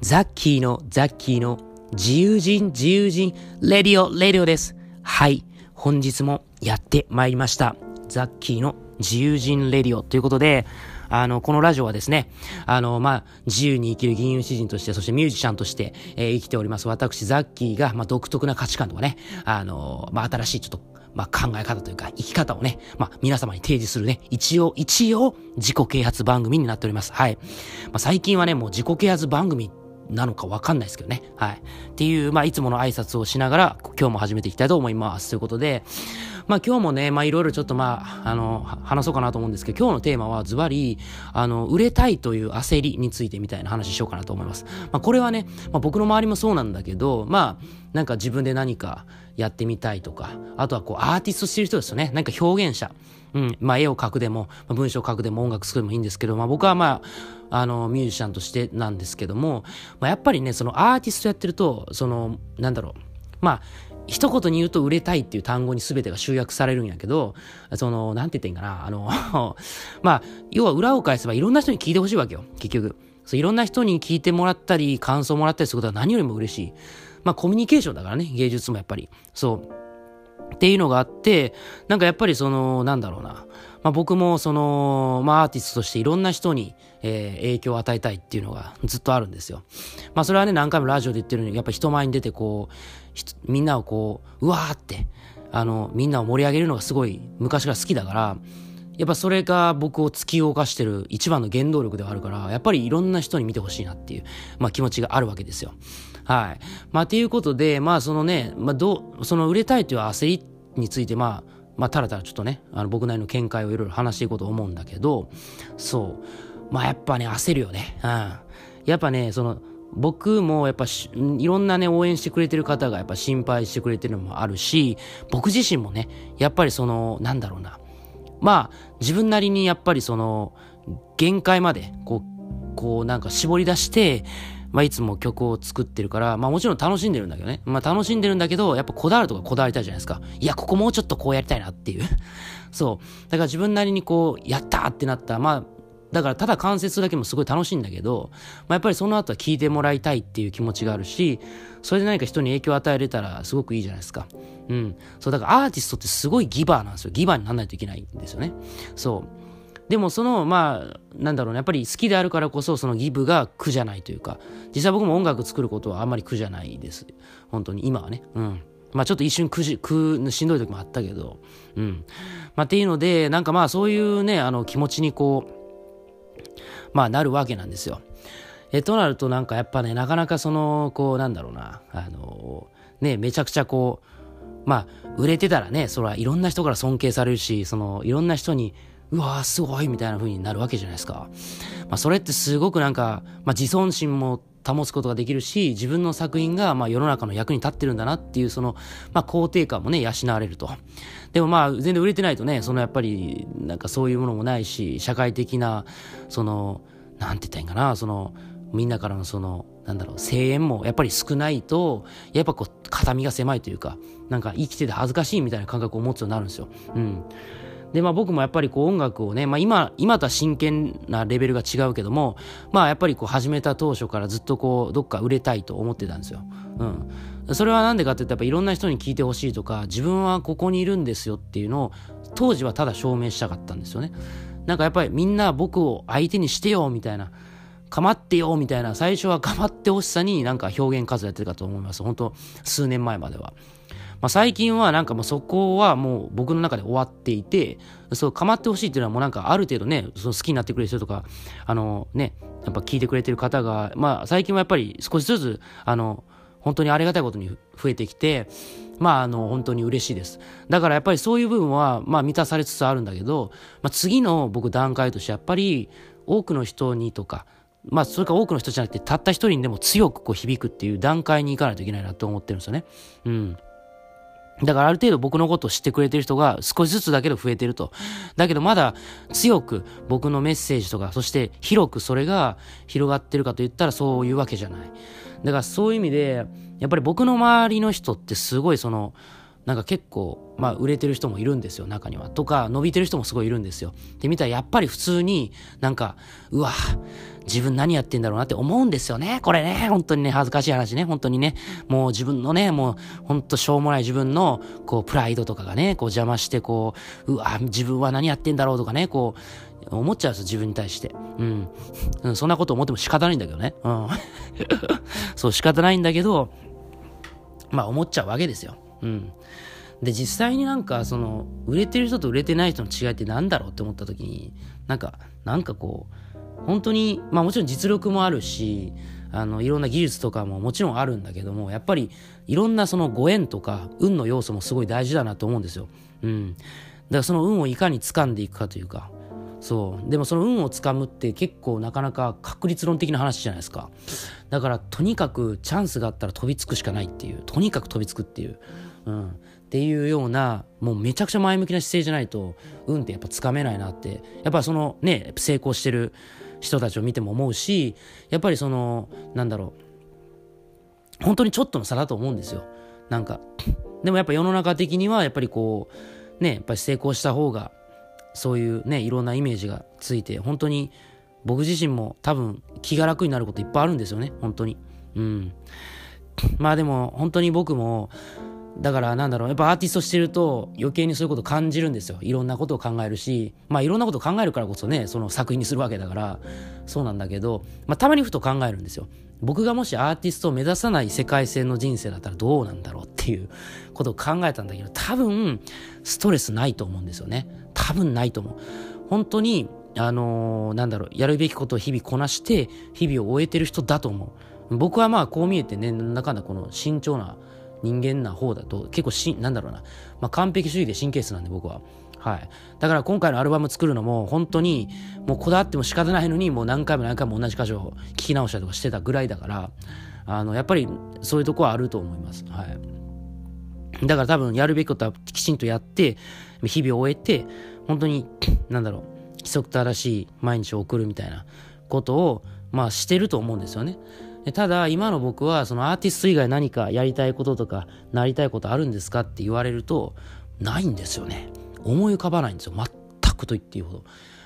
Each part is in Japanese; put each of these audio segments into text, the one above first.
ザッキーのザッキーの自由人自由人 radio radio です。はい。本日もやってまいりました。ザッキーの自由人レディオということで、あの、このラジオはですね、あの、まあ、自由に生きる吟遊詩人として、そしてミュージシャンとして、えー、生きております私、ザッキーが、まあ、独特な価値観とかね、あの、まあ、新しいちょっとまあ、考え方というか、生き方をね、まあ、皆様に提示するね、一応、一応、自己啓発番組になっております。はい。まあ、最近はね、もう自己啓発番組なのかわかんないですけどね。はい。っていう、まあ、いつもの挨拶をしながら、今日も始めていきたいと思います。ということで、まあ今日もね、まあいろいろちょっとまあ、あの、話そうかなと思うんですけど、今日のテーマはズバリ、あの、売れたいという焦りについてみたいな話しようかなと思います。まあこれはね、まあ僕の周りもそうなんだけど、まあ、なんか自分で何かやってみたいとか、あとはこうアーティストしてる人ですよね。なんか表現者。うん、まあ絵を描くでも、まあ、文章を書くでも音楽作るでもいいんですけど、まあ僕はまあ、あの、ミュージシャンとしてなんですけども、まあやっぱりね、そのアーティストやってると、その、なんだろう、まあ、一言に言うと売れたいっていう単語に全てが集約されるんやけど、その、なんて言ってんかな、あの まあ、要は裏を返せばいろんな人に聞いてほしいわけよ、結局。そういろんな人に聞いてもらったり、感想もらったりすることは何よりも嬉しい。まあ、コミュニケーションだからね、芸術もやっぱり。そう。っていうのがあって、なんかやっぱりその、なんだろうな。まあ、僕もその、まあ、アーティストとしていろんな人に、えー、影響を与えたいっていうのがずっとあるんですよ。まあ、それはね、何回もラジオで言ってるように、やっぱ人前に出てこう、みんなをこう、うわーって、あの、みんなを盛り上げるのがすごい昔から好きだから、やっぱそれが僕を突き動かしてる一番の原動力ではあるから、やっぱりいろんな人に見てほしいなっていう、まあ気持ちがあるわけですよ。はい。まあ、ということで、まあそのね、まあどう、その売れたいという焦りについて、まあ、まあ、たらたらちょっとね、あの僕なりの見解をいろいろ話していこうと思うんだけど、そう。まあ、やっぱね、焦るよね。うん。やっぱね、その、僕もやっぱいろんなね、応援してくれてる方がやっぱ心配してくれてるのもあるし、僕自身もね、やっぱりその、なんだろうな。まあ、自分なりにやっぱりその、限界まで、こう、こうなんか絞り出して、まあ、いつも曲を作ってるから、まあもちろん楽しんでるんだけどね。まあ楽しんでるんだけど、やっぱこだわるとかこだわりたいじゃないですか。いや、ここもうちょっとこうやりたいなっていう。そう。だから自分なりにこう、やったってなった。まあ、だからただ関節だけもすごい楽しいんだけど、まあ、やっぱりその後は聞いてもらいたいっていう気持ちがあるし、それで何か人に影響を与えれたらすごくいいじゃないですか。うん。そう、だからアーティストってすごいギバーなんですよ。ギバーにならないといけないんですよね。そう。でもその、まあ、なんだろうね、やっぱり好きであるからこそ、そのギブが苦じゃないというか、実際僕も音楽作ることはあんまり苦じゃないです。本当に、今はね。うん。まあちょっと一瞬苦じ、苦、しんどい時もあったけど、うん。まあっていうので、なんかまあそういうね、あの気持ちにこう、まあなるわけなんですよ。え、となるとなんかやっぱね、なかなかその、こうなんだろうな、あの、ね、めちゃくちゃこう、まあ、売れてたらね、それはいろんな人から尊敬されるし、その、いろんな人にうわーすごいみたいな風になるわけじゃないですか。まあ、それってすごくなんか、まあ、自尊心も保つことができるし、自分の作品がまあ世の中の役に立ってるんだなっていう、その、まあ、肯定感もね、養われると。でもまあ、全然売れてないとね、そのやっぱり、なんかそういうものもないし、社会的な、その、なんて言ったらいいんかな、その、みんなからのその、なんだろう、声援もやっぱり少ないと、やっぱこう、肩身が狭いというか、なんか生きてて恥ずかしいみたいな感覚を持つようになるんですよ。うん。で、まあ僕もやっぱりこう音楽をね、まあ今、今とは真剣なレベルが違うけども、まあやっぱりこう始めた当初からずっとこう、どっか売れたいと思ってたんですよ。うん。それはなんでかって言ったらやっぱいろんな人に聞いてほしいとか、自分はここにいるんですよっていうのを、当時はただ証明したかったんですよね。なんかやっぱりみんな僕を相手にしてよみたいな、構ってよみたいな、最初は構ってほしさになんか表現数やってたかと思います。本当数年前までは。まあ、最近はなんかもうそこはもう僕の中で終わっていて、そう、構ってほしいっていうのはもうなんかある程度ね、その好きになってくれる人とか、あのね、やっぱ聞いてくれてる方が、まあ最近はやっぱり少しずつ、あの、本当にありがたいことに増えてきて、まあ、あの、本当に嬉しいです。だからやっぱりそういう部分は、まあ満たされつつあるんだけど、まあ次の僕段階としてやっぱり多くの人にとか、まあそれか多くの人じゃなくてたった一人にでも強くこう響くっていう段階に行かないといけないなと思ってるんですよね。うん。だからある程度僕のことを知ってくれてる人が少しずつだけど増えてると。だけどまだ強く僕のメッセージとか、そして広くそれが広がってるかと言ったらそういうわけじゃない。だからそういう意味で、やっぱり僕の周りの人ってすごいその、なんか結構、まあ売れてる人もいるんですよ、中には。とか、伸びてる人もすごいいるんですよ。で見たらやっぱり普通になんか、うわ、自分何やってんだろうなって思うんですよね。これね、本当にね、恥ずかしい話ね、本当にね、もう自分のね、もう、本当しょうもない自分の、こう、プライドとかがね、こう邪魔して、こう、うわ、自分は何やってんだろうとかね、こう、思っちゃうんですよ、自分に対して。うん。そんなこと思っても仕方ないんだけどね。うん。そう、仕方ないんだけど、まあ思っちゃうわけですよ。うん。で、実際になんか、その、売れてる人と売れてない人の違いって何だろうって思った時に、なんか、なんかこう、本当に、まあもちろん実力もあるし、あの、いろんな技術とかももちろんあるんだけども、やっぱり、いろんなそのご縁とか、運の要素もすごい大事だなと思うんですよ。うん。だからその運をいかに掴んでいくかというか、そう。でもその運をつかむって結構なかなか確率論的な話じゃないですか。だからとにかくチャンスがあったら飛びつくしかないっていう。とにかく飛びつくっていう。うん。っていうような、もうめちゃくちゃ前向きな姿勢じゃないと、運ってやっぱつかめないなって。やっぱそのね、成功してる人たちを見ても思うし、やっぱりその、なんだろう。本当にちょっとの差だと思うんですよ。なんか。でもやっぱ世の中的にはやっぱりこう、ね、やっぱり成功した方がそういうね、いろんなイメージがついて、本当に僕自身も多分気が楽になることいっぱいあるんですよね、本当に。うん。まあでも本当に僕も、だからなんだろう、やっぱアーティストしてると余計にそういうこと感じるんですよ。いろんなことを考えるし、まあいろんなことを考えるからこそね、その作品にするわけだから、そうなんだけど、まあたまにふと考えるんですよ。僕がもしアーティストを目指さない世界線の人生だったらどうなんだろうっていうことを考えたんだけど、多分、ストレスないと思うんですよね。多分ないと思う。本当に、あのー、なんだろう、やるべきことを日々こなして、日々を終えてる人だと思う。僕はまあこう見えてね、なんだかんだこの慎重な人間な方だと、結構し、なんだろうな、まあ完璧主義で神経質なんで僕は。はい。だから今回のアルバム作るのも本当にもうこだわっても仕方ないのにもう何回も何回も同じ箇所を聞き直したりとかしてたぐらいだから、あの、やっぱりそういうとこはあると思います。はい。だから多分やるべきことはきちんとやって、日々を終えて、本当に、なんだろう、規則正しい毎日を送るみたいなことを、まあしてると思うんですよね。ただ、今の僕は、そのアーティスト以外何かやりたいこととか、なりたいことあるんですかって言われると、ないんですよね。思い浮かばないんですよ。全くと言っていいほど。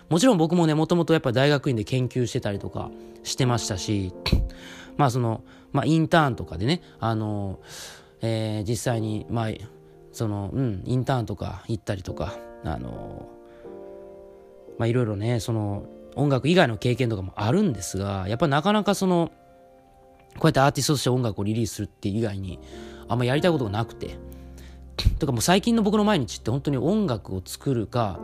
もちろん僕もね、もともとやっぱ大学院で研究してたりとかしてましたし、まあその、まあインターンとかでね、あの、えー、実際に、まあ、その、うん、インターンとか行ったりとか、あの、まあいろいろね、その、音楽以外の経験とかもあるんですが、やっぱなかなかその、こうやってアーティストとして音楽をリリースするって以外に、あんまやりたいことがなくて、とかもう最近の僕の毎日って本当に音楽を作るか、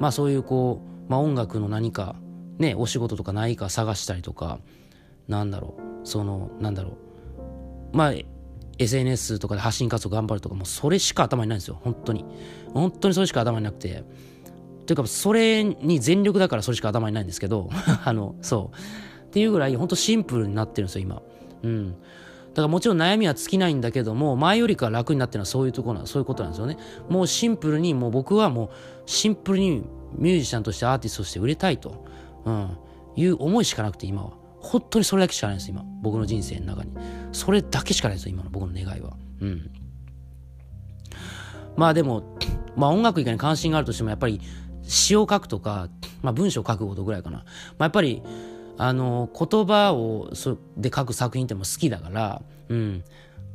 まあそういうこう、まあ音楽の何か、ね、お仕事とかないか探したりとか、なんだろう、その、なんだろう、まあ、SNS とかで発信活動頑張るとか、もうそれしか頭にないんですよ、本当に。本当にそれしか頭になくて。というか、それに全力だからそれしか頭にないんですけど、あの、そう。っていうぐらい、本当シンプルになってるんですよ、今。うん。だからもちろん悩みは尽きないんだけども、前よりか楽になってるのはそういうところな、そういうことなんですよね。もうシンプルに、もう僕はもうシンプルにミュージシャンとしてアーティストとして売れたいと、うん、いう思いしかなくて今は。本当にそれだけしかないんです、今。僕の人生の中に。それだけしかないんですよ、今の僕の願いは。うん。まあでも、まあ音楽以外に関心があるとしても、やっぱり詩を書くとか、まあ文章を書くことぐらいかな。まあやっぱり、あの、言葉をそで書く作品っても好きだから、うん。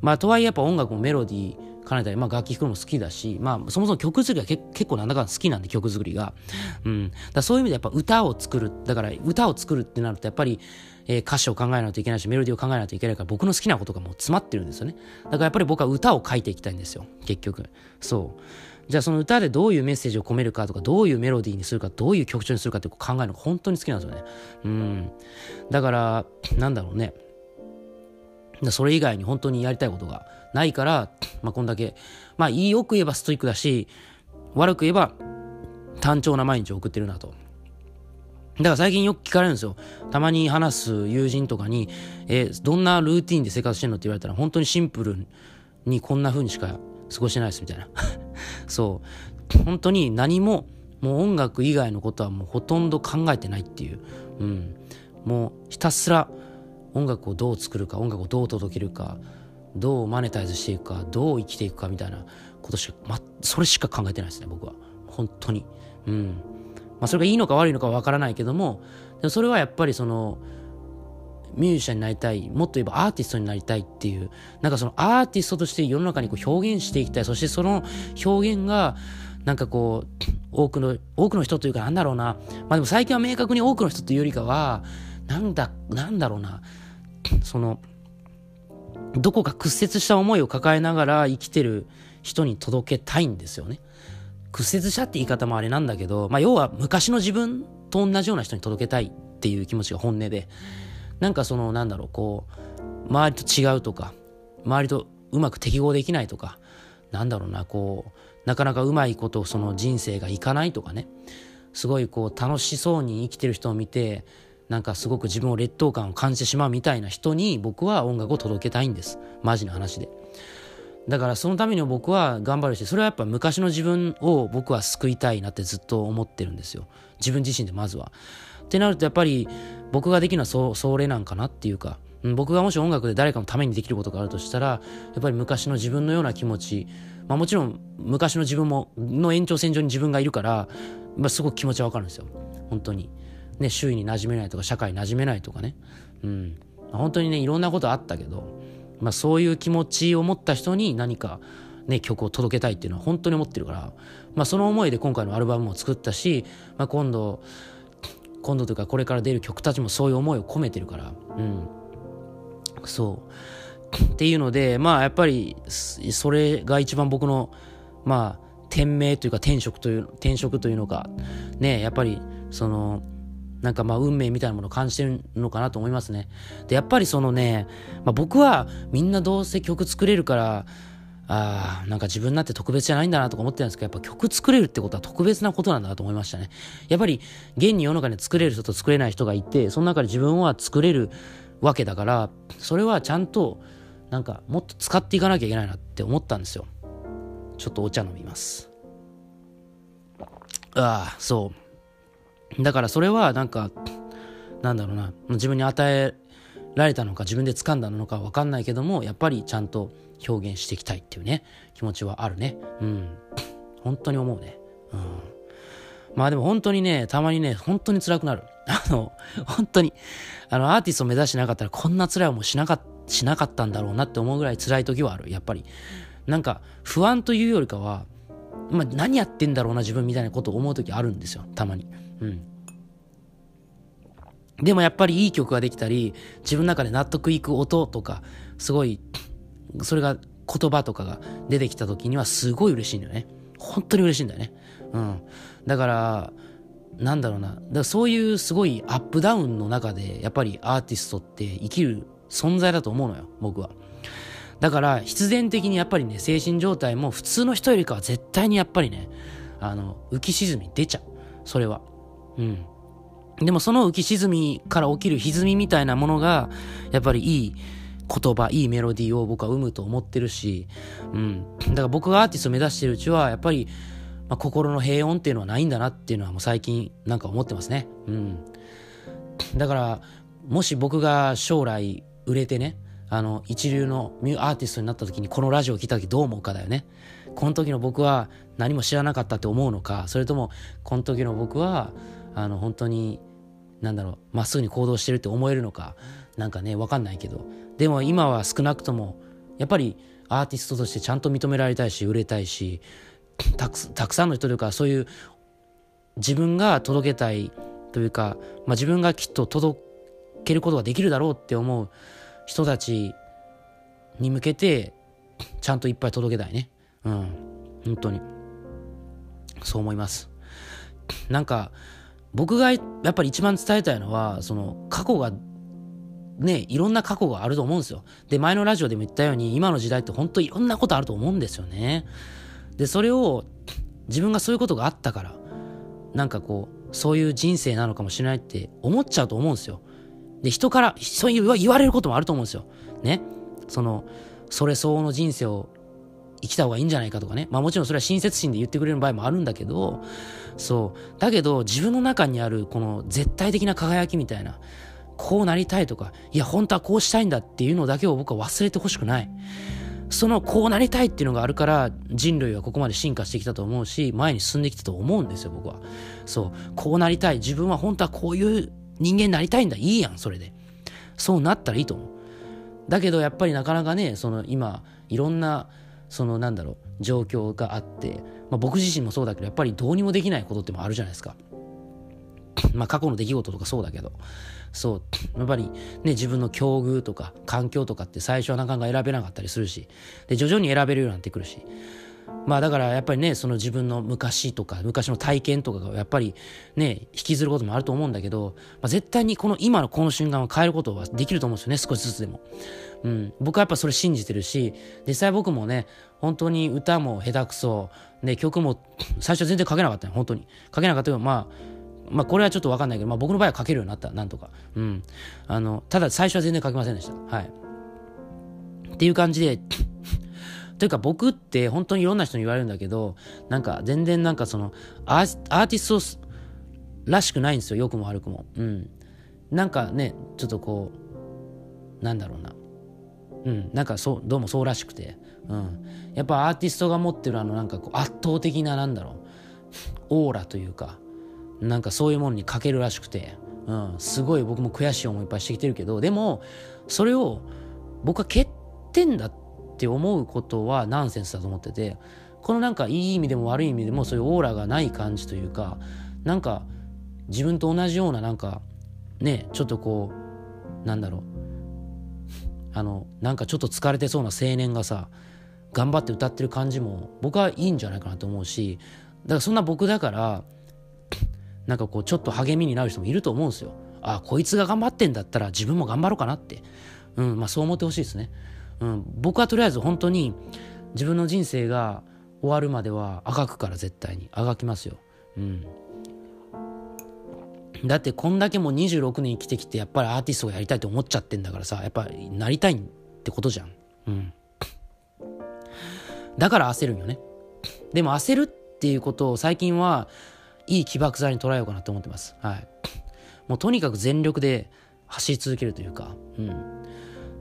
まあ、とはいえやっぱ音楽もメロディー兼ねたり、まあ楽器弾くのも好きだし、まあそもそも曲作りが結構なんだかんだ好きなんで曲作りが。うん。だそういう意味でやっぱ歌を作る。だから歌を作るってなるとやっぱり、えー、歌詞を考えないといけないし、メロディーを考えないといけないから僕の好きなことがもう詰まってるんですよね。だからやっぱり僕は歌を書いていきたいんですよ。結局。そう。じゃあその歌でどういうメッセージを込めるかとか、どういうメロディーにするか、どういう曲調にするかって考えるのが本当に好きなんですよね。うん。だから、なんだろうね。それ以外に本当にやりたいことがないから、まあこんだけ、まあよく言えばストイックだし、悪く言えば単調な毎日を送ってるなと。だから最近よく聞かれるんですよ。たまに話す友人とかに、えー、どんなルーティンで生活してんのって言われたら、本当にシンプルにこんな風にしか過ごしてないですみたいな。そう。本当に何も、もう音楽以外のことはもうほとんど考えてないっていう。うん。もうひたすら音楽をどう作るか、音楽をどう届けるか、どうマネタイズしていくか、どう生きていくかみたいなことしか、ま、それしか考えてないですね、僕は。本当に。うん。まあ、それがいいのか悪いのかわからないけども、でもそれはやっぱりその、ミュージシャンになりたい、もっと言えばアーティストになりたいっていう、なんかそのアーティストとして世の中にこう表現していきたい、そしてその表現が、なんかこう、多くの、多くの人というかなんだろうな、まあでも最近は明確に多くの人というよりかは、なんだ、なんだろうな、その、どこか屈折した思いを抱えながら生きてる人に届けたいんですよね。屈折したって言い方もあれなんだけど、まあ要は昔の自分と同じような人に届けたいっていう気持ちが本音で、なんかそのなんだろう、こう、周りと違うとか、周りとうまく適合できないとか、なんだろうな、こう、なかなかうまいことその人生がいかないとかね、すごいこう楽しそうに生きてる人を見て、なんかすごく自分を劣等感を感じてしまうみたいな人に僕は音楽を届けたいんです。マジな話で。だからそのために僕は頑張るし、それはやっぱ昔の自分を僕は救いたいなってずっと思ってるんですよ。自分自身でまずは。ってなるとやっぱり僕ができるのはそそれなんかなっていうか、僕がもし音楽で誰かのためにできることがあるとしたら、やっぱり昔の自分のような気持ち、まあもちろん昔の自分も、の延長線上に自分がいるから、まあすごく気持ちはわかるんですよ。本当に。ね、周囲に馴染めないとか、社会に馴染めないとかね。うん。本当にね、いろんなことあったけど、まあそういう気持ちを持った人に何か、ね、曲を届けたいっていうのは本当に思ってるから、まあその思いで今回のアルバムも作ったし、まあ今度、今度とかこれから出る曲たちもそういう思いを込めてるから、うん。そう。っていうので、まあやっぱり、それが一番僕の、まあ、天命というか天職という、天職というのか、ね、やっぱり、その、なんかまあ運命みたいなものを感じてるのかなと思いますね。で、やっぱりそのね、まあ、僕はみんなどうせ曲作れるから、ああ、なんか自分なんて特別じゃないんだなとか思ってたんですけど、やっぱ曲作れるってことは特別なことなんだなと思いましたね。やっぱり現に世の中に作れる人と作れない人がいて、その中で自分は作れるわけだから、それはちゃんと、なんかもっと使っていかなきゃいけないなって思ったんですよ。ちょっとお茶飲みます。ああ、そう。だからそれはなんか、なんだろうな、自分に与えられたのか自分で掴んだのかわかんないけども、やっぱりちゃんと表現していきたいっていうね、気持ちはあるね。うん。本当に思うね。うん。まあでも本当にね、たまにね、本当に辛くなる。あの、本当に、あの、アーティストを目指してなかったらこんな辛い思いしなかしなかったんだろうなって思うぐらい辛い時はある、やっぱり。なんか、不安というよりかは、まあ、何やってんだろうな、自分みたいなことを思う時あるんですよ、たまに。うん。でもやっぱりいい曲ができたり、自分の中で納得いく音とか、すごい、それが言葉とかが出てきた時にはすごい嬉しいんだよね。本当に嬉しいんだよね。うん。だから、なんだろうな。だからそういうすごいアップダウンの中で、やっぱりアーティストって生きる存在だと思うのよ、僕は。だから、必然的にやっぱりね、精神状態も普通の人よりかは絶対にやっぱりね、あの、浮き沈み出ちゃう。それは。うん。でもその浮き沈みから起きる歪みみたいなものが、やっぱりいい言葉、いいメロディーを僕は生むと思ってるし、うん。だから僕がアーティストを目指してるうちは、やっぱり、まあ、心の平穏っていうのはないんだなっていうのはもう最近なんか思ってますね。うん。だから、もし僕が将来売れてね、あの、一流のミュアーティストになった時にこのラジオを聞いた時どう思うかだよね。この時の僕は何も知らなかったって思うのか、それとも、この時の僕は、あの、本当に、なんだろう、まっすぐに行動してるって思えるのか、なんかね、わかんないけど。でも今は少なくとも、やっぱりアーティストとしてちゃんと認められたいし、売れたいし、たくたくさんの人というか、そういう自分が届けたいというか、まあ、自分がきっと届けることができるだろうって思う人たちに向けて、ちゃんといっぱい届けたいね。うん。本当に。そう思います。なんか、僕がやっぱり一番伝えたいのは、その過去がね、いろんな過去があると思うんですよ。で、前のラジオでも言ったように、今の時代って本当いろんなことあると思うんですよね。で、それを自分がそういうことがあったから、なんかこう、そういう人生なのかもしれないって思っちゃうと思うんですよ。で、人から、そういう言われることもあると思うんですよ。ね。その、それ相応の人生を生きた方がいいんじゃないかとかね。まあもちろんそれは親切心で言ってくれる場合もあるんだけど、そう。だけど自分の中にあるこの絶対的な輝きみたいな、こうなりたいとか、いや本当はこうしたいんだっていうのだけを僕は忘れてほしくない。そのこうなりたいっていうのがあるから人類はここまで進化してきたと思うし前に進んできたと思うんですよ僕はそうこうなりたい自分は本当はこういう人間になりたいんだいいやんそれでそうなったらいいと思うだけどやっぱりなかなかねその今いろんなそのなんだろう状況があって、まあ、僕自身もそうだけどやっぱりどうにもできないことってもあるじゃないですか。まあ過去の出来事とかそうだけど。そう。やっぱりね自分の境遇とか環境とかって最初はなかなか選べなかったりするし。で徐々に選べるようになってくるし。まあだからやっぱりねその自分の昔とか昔の体験とかがやっぱりね引きずることもあると思うんだけど、まあ、絶対にこの今のこの瞬間を変えることはできると思うんですよね少しずつでも、うん、僕はやっぱそれ信じてるし実際僕もね本当に歌も下手くそね曲も最初全然書けなかったよ本当に書けなかったけどまあまあこれはちょっとわかんないけど、まあ僕の場合は書けるようになった、なんとか。うん。あの、ただ最初は全然書けませんでした。はい。っていう感じでというか僕って本当にいろんな人に言われるんだけど、なんか全然なんかそのアーティストらしくないんですよ、良くも悪くも。うん。なんかね、ちょっとこう、なんだろうな。うん、なんかそう、どうもそうらしくて。うん。やっぱアーティストが持ってるあのなんかこう圧倒的ななんだろう、オーラというか、なんかそういうものに欠けるらしくて、うん、すごい僕も悔しい思いいっぱいしてきてるけど、でも、それを僕は欠点だってって思うことはナンセンスだと思ってて、このなんかいい意味でも悪い意味でもそういうオーラがない感じというか、なんか自分と同じようななんか、ね、ちょっとこう、なんだろう、あの、なんかちょっと疲れてそうな青年がさ、頑張って歌ってる感じも僕はいいんじゃないかなと思うし、だからそんな僕だから、なんかこうちょっと励みになる人もいると思うんですよ。あこいつが頑張ってんだったら自分も頑張ろうかなって。うん、まあそう思ってほしいですね。うん、僕はとりあえず本当に自分の人生が終わるまではあがくから絶対にあがきますよ。うん。だってこんだけもう26年生きてきてやっぱりアーティストがやりたいと思っちゃってんだからさ、やっぱりなりたいってことじゃん。うん。だから焦るんよね。でも焦るっていうことを最近はいい起爆剤に捉えようかなと思ってます。はい。もうとにかく全力で走り続けるというか、うん。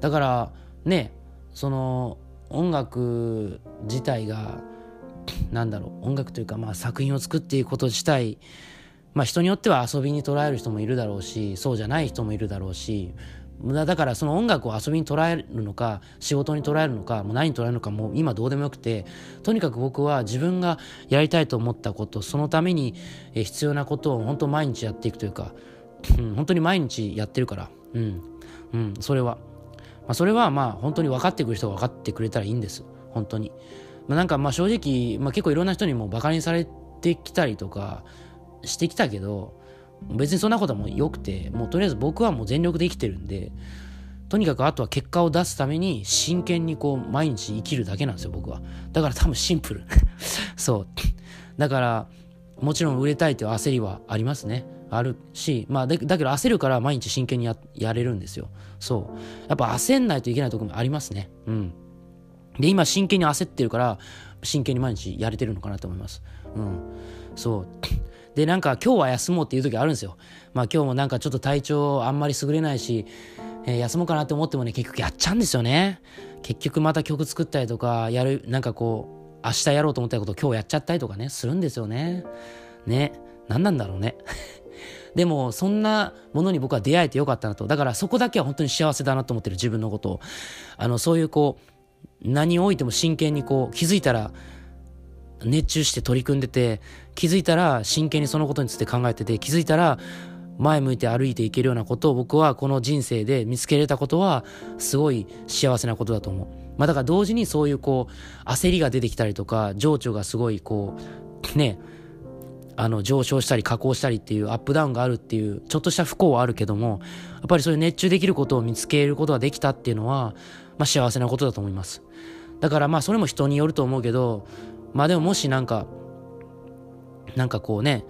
だから、ね、その音楽自体が、なんだろう、音楽というか、まあ作品を作っていくこと自体、まあ人によっては遊びに捉える人もいるだろうし、そうじゃない人もいるだろうし、だからその音楽を遊びに捉えるのか仕事に捉えるのかもう何に捉えるのかもう今どうでもよくてとにかく僕は自分がやりたいと思ったことそのために必要なことを本当毎日やっていくというか、うん、本当に毎日やってるからうんうんそれは、まあ、それはまあ本当に分かってくる人が分かってくれたらいいんです本当に、まあ、なんかまあ正直、まあ、結構いろんな人にもバカにされてきたりとかしてきたけど別にそんなこともう良くて、もうとりあえず僕はもう全力で生きてるんで、とにかくあとは結果を出すために真剣にこう毎日生きるだけなんですよ、僕は。だから多分シンプル。そう。だから、もちろん売れたいという焦りはありますね。あるし、まあだ、けど焦るから毎日真剣にややれるんですよ。そう。やっぱ焦んないといけないところもありますね。うん。で、今真剣に焦ってるから、真剣に毎日やれてるのかなと思います。うん。そう。で、なんか今日は休もうっていう時あるんですよ。まあ今日もなんかちょっと体調あんまり優れないし、えー、休もうかなって思ってもね、結局やっちゃうんですよね。結局また曲作ったりとか、やる、なんかこう、明日やろうと思ったこと今日やっちゃったりとかね、するんですよね。ね。何なんだろうね。でも、そんなものに僕は出会えてよかったなと。だからそこだけは本当に幸せだなと思ってる自分のことを。あの、そういうこう、何を置いても真剣にこう、気づいたら、熱中して取り組んでて、気づいたら真剣にそのことについて考えてて、気づいたら前向いて歩いていけるようなことを僕はこの人生で見つけれたことはすごい幸せなことだと思う。まあだから同時にそういうこう焦りが出てきたりとか情緒がすごいこうねあの上昇したり下降したりっていうアップダウンがあるっていうちょっとした不幸はあるけどもやっぱりそういう熱中できることを見つけることができたっていうのはまあ幸せなことだと思います。だからまあそれも人によると思うけどまあでももしなんか、なんかこうね、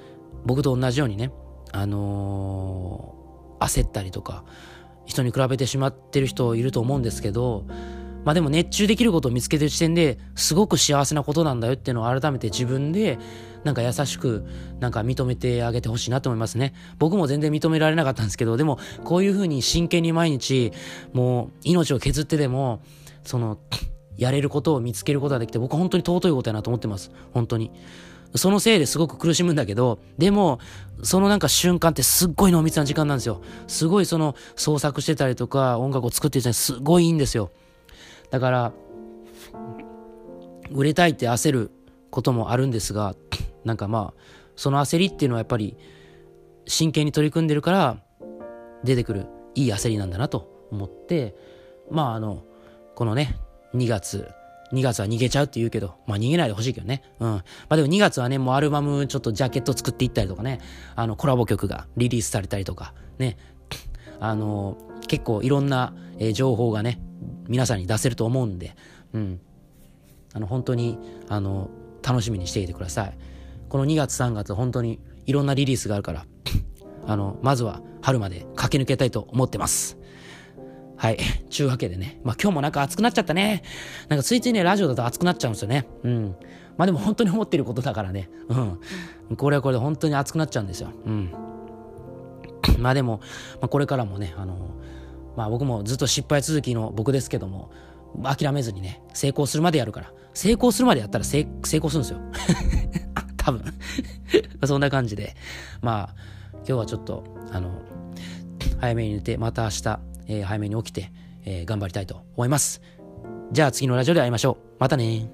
僕と同じようにね、あのー、焦ったりとか、人に比べてしまってる人いると思うんですけど、まあでも熱中できることを見つけてる時点ですごく幸せなことなんだよっていうのを改めて自分でなんか優しくなんか認めてあげてほしいなと思いますね。僕も全然認められなかったんですけど、でもこういうふうに真剣に毎日もう命を削ってでもそのやれることを見つけることができて、僕本当に尊いことやなと思ってます。本当に。そのせいですごく苦しむんだけど、でも、そのなんか瞬間ってすっごい濃密な時間なんですよ。すごいその創作してたりとか、音楽を作ってる人にすごいいいんですよ。だから、売れたいって焦ることもあるんですが、なんかまあ、その焦りっていうのはやっぱり、真剣に取り組んでるから、出てくるいい焦りなんだなと思って、まああの、このね、2月、2月は逃げちゃうって言うけど、まあ逃げないでほしいけどね。うん。まあでも2月はね、もうアルバムちょっとジャケット作っていったりとかね、あのコラボ曲がリリースされたりとか、ね、あの、結構いろんな、えー、情報がね、皆さんに出せると思うんで、うん。あの、本当に、あの、楽しみにしていてください。この2月3月本当にいろんなリリースがあるから、あの、まずは春まで駆け抜けたいと思ってます。はい。ちゅうわけでね。まあ今日もなんか暑くなっちゃったね。なんかついついね、ラジオだと暑くなっちゃうんですよね。うん。まあでも本当に思ってることだからね。うん。これはこれで本当に暑くなっちゃうんですよ。うん。まあでも、まあ、これからもね、あの、まあ僕もずっと失敗続きの僕ですけども、諦めずにね、成功するまでやるから。成功するまでやったら成功するんですよ。多分 そんな感じで。まあ、今日はちょっと、あの、早めに寝て、また明日、えー、早めに起きて、えー、頑張りたいと思います。じゃあ次のラジオで会いましょう。またね